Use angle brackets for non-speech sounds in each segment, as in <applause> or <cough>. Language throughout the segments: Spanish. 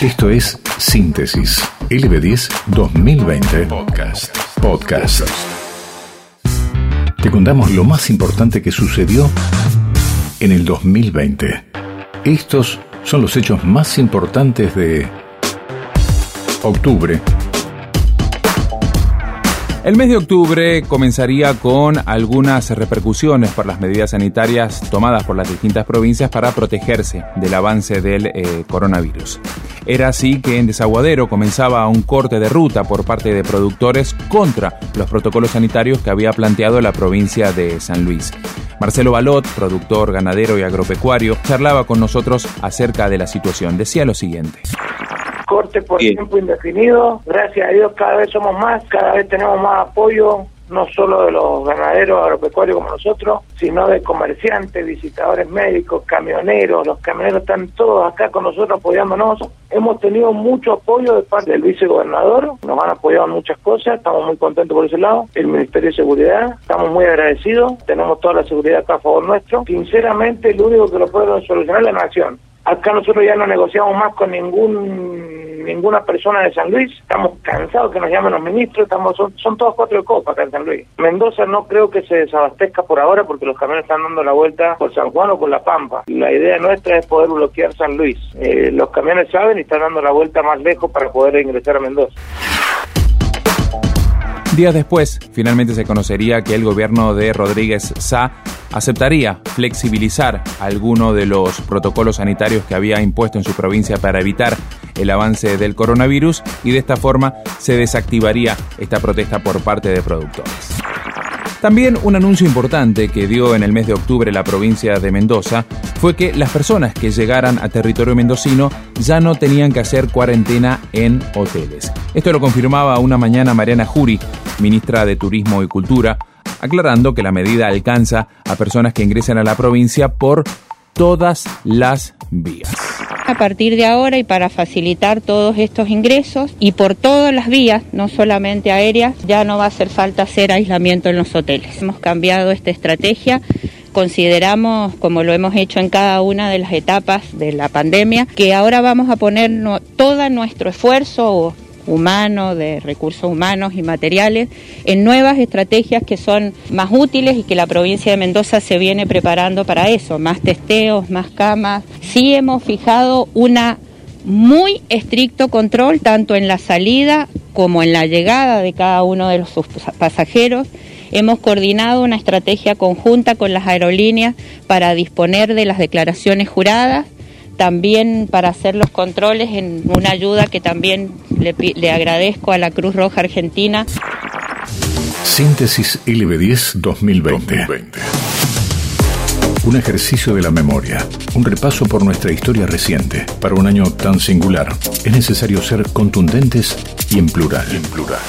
Esto es Síntesis LB10 2020 Podcast. Podcast. Te contamos lo más importante que sucedió en el 2020. Estos son los hechos más importantes de octubre el mes de octubre comenzaría con algunas repercusiones por las medidas sanitarias tomadas por las distintas provincias para protegerse del avance del eh, coronavirus. Era así que en Desaguadero comenzaba un corte de ruta por parte de productores contra los protocolos sanitarios que había planteado la provincia de San Luis. Marcelo Balot, productor ganadero y agropecuario, charlaba con nosotros acerca de la situación. Decía lo siguiente corte por tiempo indefinido. Gracias a Dios cada vez somos más, cada vez tenemos más apoyo, no solo de los ganaderos agropecuarios como nosotros, sino de comerciantes, visitadores médicos, camioneros. Los camioneros están todos acá con nosotros apoyándonos. Hemos tenido mucho apoyo de parte del vicegobernador, nos han apoyado en muchas cosas, estamos muy contentos por ese lado. El Ministerio de Seguridad, estamos muy agradecidos, tenemos toda la seguridad acá a favor nuestro. Sinceramente, el único que lo puede solucionar es la nación. Acá nosotros ya no negociamos más con ningún ninguna persona de San Luis. Estamos cansados que nos llamen los ministros. Estamos son, todos cuatro de copa acá en San Luis. Mendoza no creo que se desabastezca por ahora porque los camiones están dando la vuelta por San Juan o por La Pampa. La idea nuestra es poder bloquear San Luis. Eh, los camiones saben y están dando la vuelta más lejos para poder ingresar a Mendoza. Días después, finalmente se conocería que el gobierno de Rodríguez Sá aceptaría flexibilizar alguno de los protocolos sanitarios que había impuesto en su provincia para evitar el avance del coronavirus y de esta forma se desactivaría esta protesta por parte de productores. También un anuncio importante que dio en el mes de octubre la provincia de Mendoza fue que las personas que llegaran a territorio mendocino ya no tenían que hacer cuarentena en hoteles. Esto lo confirmaba una mañana Mariana Jury, ministra de Turismo y Cultura, aclarando que la medida alcanza a personas que ingresen a la provincia por todas las vías. A partir de ahora y para facilitar todos estos ingresos y por todas las vías, no solamente aéreas, ya no va a hacer falta hacer aislamiento en los hoteles. Hemos cambiado esta estrategia consideramos, como lo hemos hecho en cada una de las etapas de la pandemia, que ahora vamos a poner todo nuestro esfuerzo humano, de recursos humanos y materiales, en nuevas estrategias que son más útiles y que la provincia de Mendoza se viene preparando para eso, más testeos, más camas. Sí hemos fijado una muy estricto control tanto en la salida como en la llegada de cada uno de los pasajeros. Hemos coordinado una estrategia conjunta con las aerolíneas para disponer de las declaraciones juradas también para hacer los controles en una ayuda que también le, agradezco a la Cruz Roja Argentina. Síntesis LB10 2020. 2020. Un ejercicio de la memoria, un repaso por nuestra historia reciente. Para un año tan singular, es necesario ser contundentes y en plural. En plural.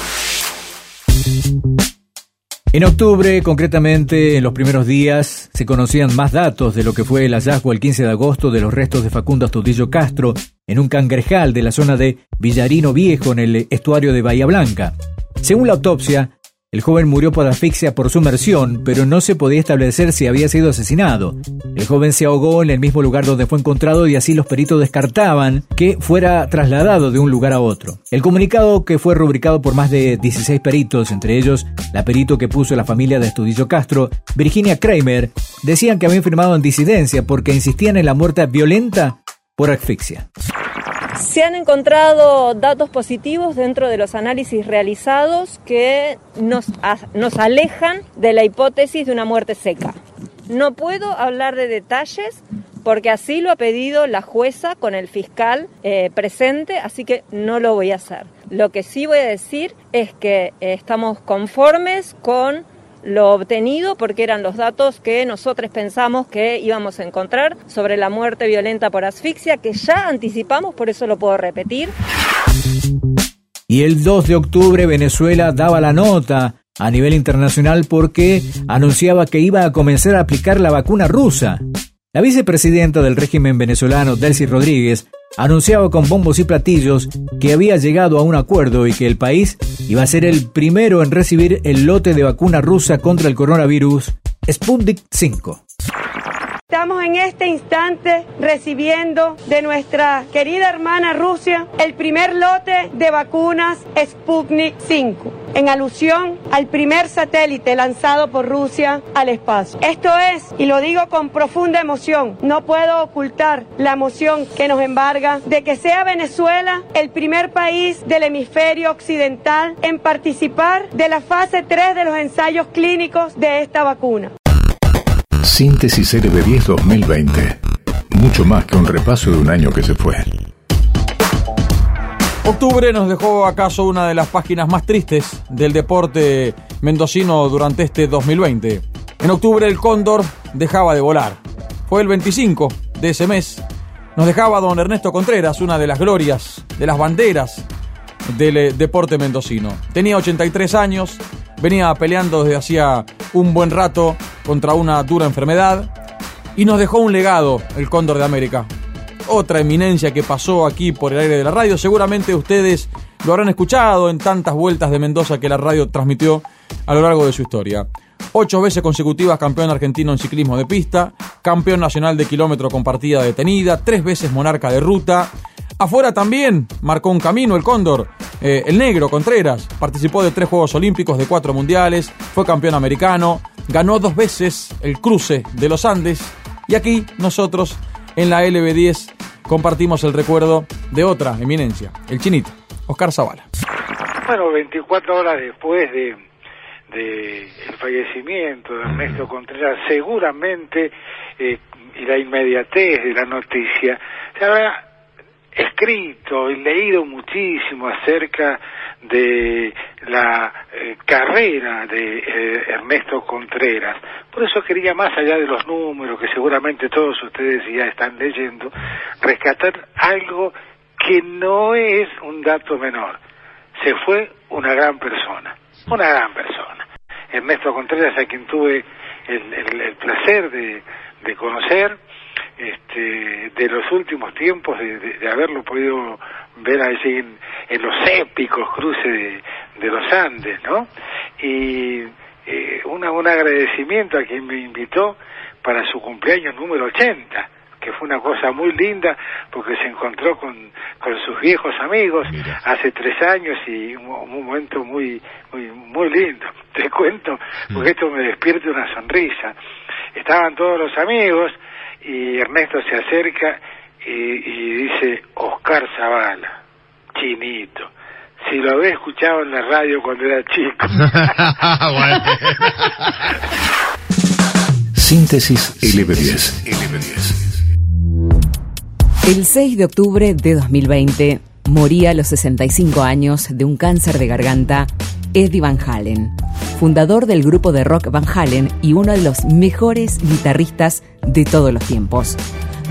En octubre, concretamente en los primeros días, se conocían más datos de lo que fue el hallazgo el 15 de agosto de los restos de Facundo Astudillo Castro en un cangrejal de la zona de Villarino Viejo en el estuario de Bahía Blanca. Según la autopsia, el joven murió por asfixia por sumersión, pero no se podía establecer si había sido asesinado. El joven se ahogó en el mismo lugar donde fue encontrado y así los peritos descartaban que fuera trasladado de un lugar a otro. El comunicado, que fue rubricado por más de 16 peritos, entre ellos la perito que puso la familia de Estudillo Castro, Virginia Kramer, decían que habían firmado en disidencia porque insistían en la muerte violenta por asfixia. Se han encontrado datos positivos dentro de los análisis realizados que nos, nos alejan de la hipótesis de una muerte seca. No puedo hablar de detalles porque así lo ha pedido la jueza con el fiscal eh, presente, así que no lo voy a hacer. Lo que sí voy a decir es que estamos conformes con lo obtenido porque eran los datos que nosotros pensamos que íbamos a encontrar sobre la muerte violenta por asfixia, que ya anticipamos, por eso lo puedo repetir. Y el 2 de octubre Venezuela daba la nota a nivel internacional porque anunciaba que iba a comenzar a aplicar la vacuna rusa. La vicepresidenta del régimen venezolano, Delcy Rodríguez, anunciaba con bombos y platillos que había llegado a un acuerdo y que el país iba a ser el primero en recibir el lote de vacuna rusa contra el coronavirus Sputnik 5. Estamos en este instante recibiendo de nuestra querida hermana Rusia el primer lote de vacunas Sputnik 5 en alusión al primer satélite lanzado por Rusia al espacio. Esto es, y lo digo con profunda emoción, no puedo ocultar la emoción que nos embarga de que sea Venezuela el primer país del hemisferio occidental en participar de la fase 3 de los ensayos clínicos de esta vacuna. Síntesis LB10 2020. Mucho más que un repaso de un año que se fue. Octubre nos dejó acaso una de las páginas más tristes del deporte mendocino durante este 2020. En octubre el cóndor dejaba de volar. Fue el 25 de ese mes. Nos dejaba don Ernesto Contreras, una de las glorias, de las banderas del eh, deporte mendocino. Tenía 83 años, venía peleando desde hacía un buen rato contra una dura enfermedad y nos dejó un legado, el Cóndor de América otra eminencia que pasó aquí por el aire de la radio. Seguramente ustedes lo habrán escuchado en tantas vueltas de Mendoza que la radio transmitió a lo largo de su historia. Ocho veces consecutivas campeón argentino en ciclismo de pista, campeón nacional de kilómetro con partida detenida, tres veces monarca de ruta. Afuera también marcó un camino el Cóndor, eh, el negro Contreras, participó de tres Juegos Olímpicos, de cuatro Mundiales, fue campeón americano, ganó dos veces el cruce de los Andes y aquí nosotros en la LB10 compartimos el recuerdo de otra eminencia, el chinito, Oscar Zavala. Bueno, 24 horas después de, el fallecimiento de Ernesto Contreras, seguramente, eh, y la inmediatez de la noticia, se habrá escrito y leído muchísimo acerca de la eh, carrera de eh, Ernesto Contreras. Por eso quería, más allá de los números que seguramente todos ustedes ya están leyendo, rescatar algo que no es un dato menor. Se fue una gran persona, una gran persona. Ernesto Contreras, a quien tuve el, placer de, de conocer, este, de los últimos tiempos, de, haberlo podido ver allí en, los épicos cruces de, los Andes, ¿no? Y eh, una, un agradecimiento a quien me invitó para su cumpleaños número 80 que fue una cosa muy linda porque se encontró con, con sus viejos amigos hace tres años y un, un, momento muy, muy, muy lindo. <laughs> Te cuento, porque esto me despierta una sonrisa. Estaban todos los amigos, y Ernesto se acerca y, dice Oscar Zavala, chinito. Si lo había escuchado en la radio cuando era chico. <laughs> Síntesis LB10. El 6 de octubre de 2020 moría a los 65 años de un cáncer de garganta Eddie Van Halen, fundador del grupo de rock Van Halen y uno de los mejores guitarristas de todos los tiempos.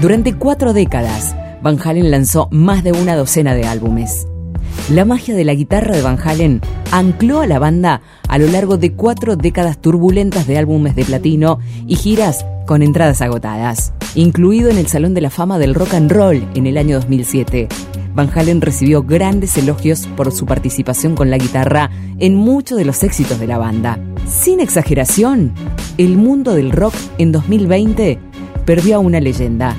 Durante cuatro décadas, Van Halen lanzó más de una docena de álbumes. La magia de la guitarra de Van Halen ancló a la banda a lo largo de cuatro décadas turbulentas de álbumes de platino y giras con entradas agotadas, incluido en el Salón de la Fama del Rock and Roll en el año 2007. Van Halen recibió grandes elogios por su participación con la guitarra en muchos de los éxitos de la banda. Sin exageración, el mundo del rock en 2020 perdió a una leyenda.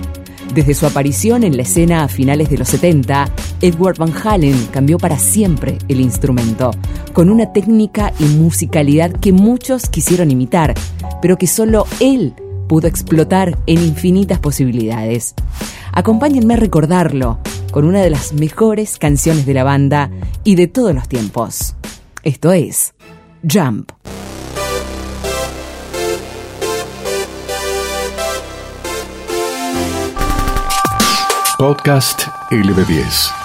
Desde su aparición en la escena a finales de los 70, Edward Van Halen cambió para siempre el instrumento, con una técnica y musicalidad que muchos quisieron imitar, pero que solo él pudo explotar en infinitas posibilidades. Acompáñenme a recordarlo con una de las mejores canciones de la banda y de todos los tiempos. Esto es Jump. Podcast LB10.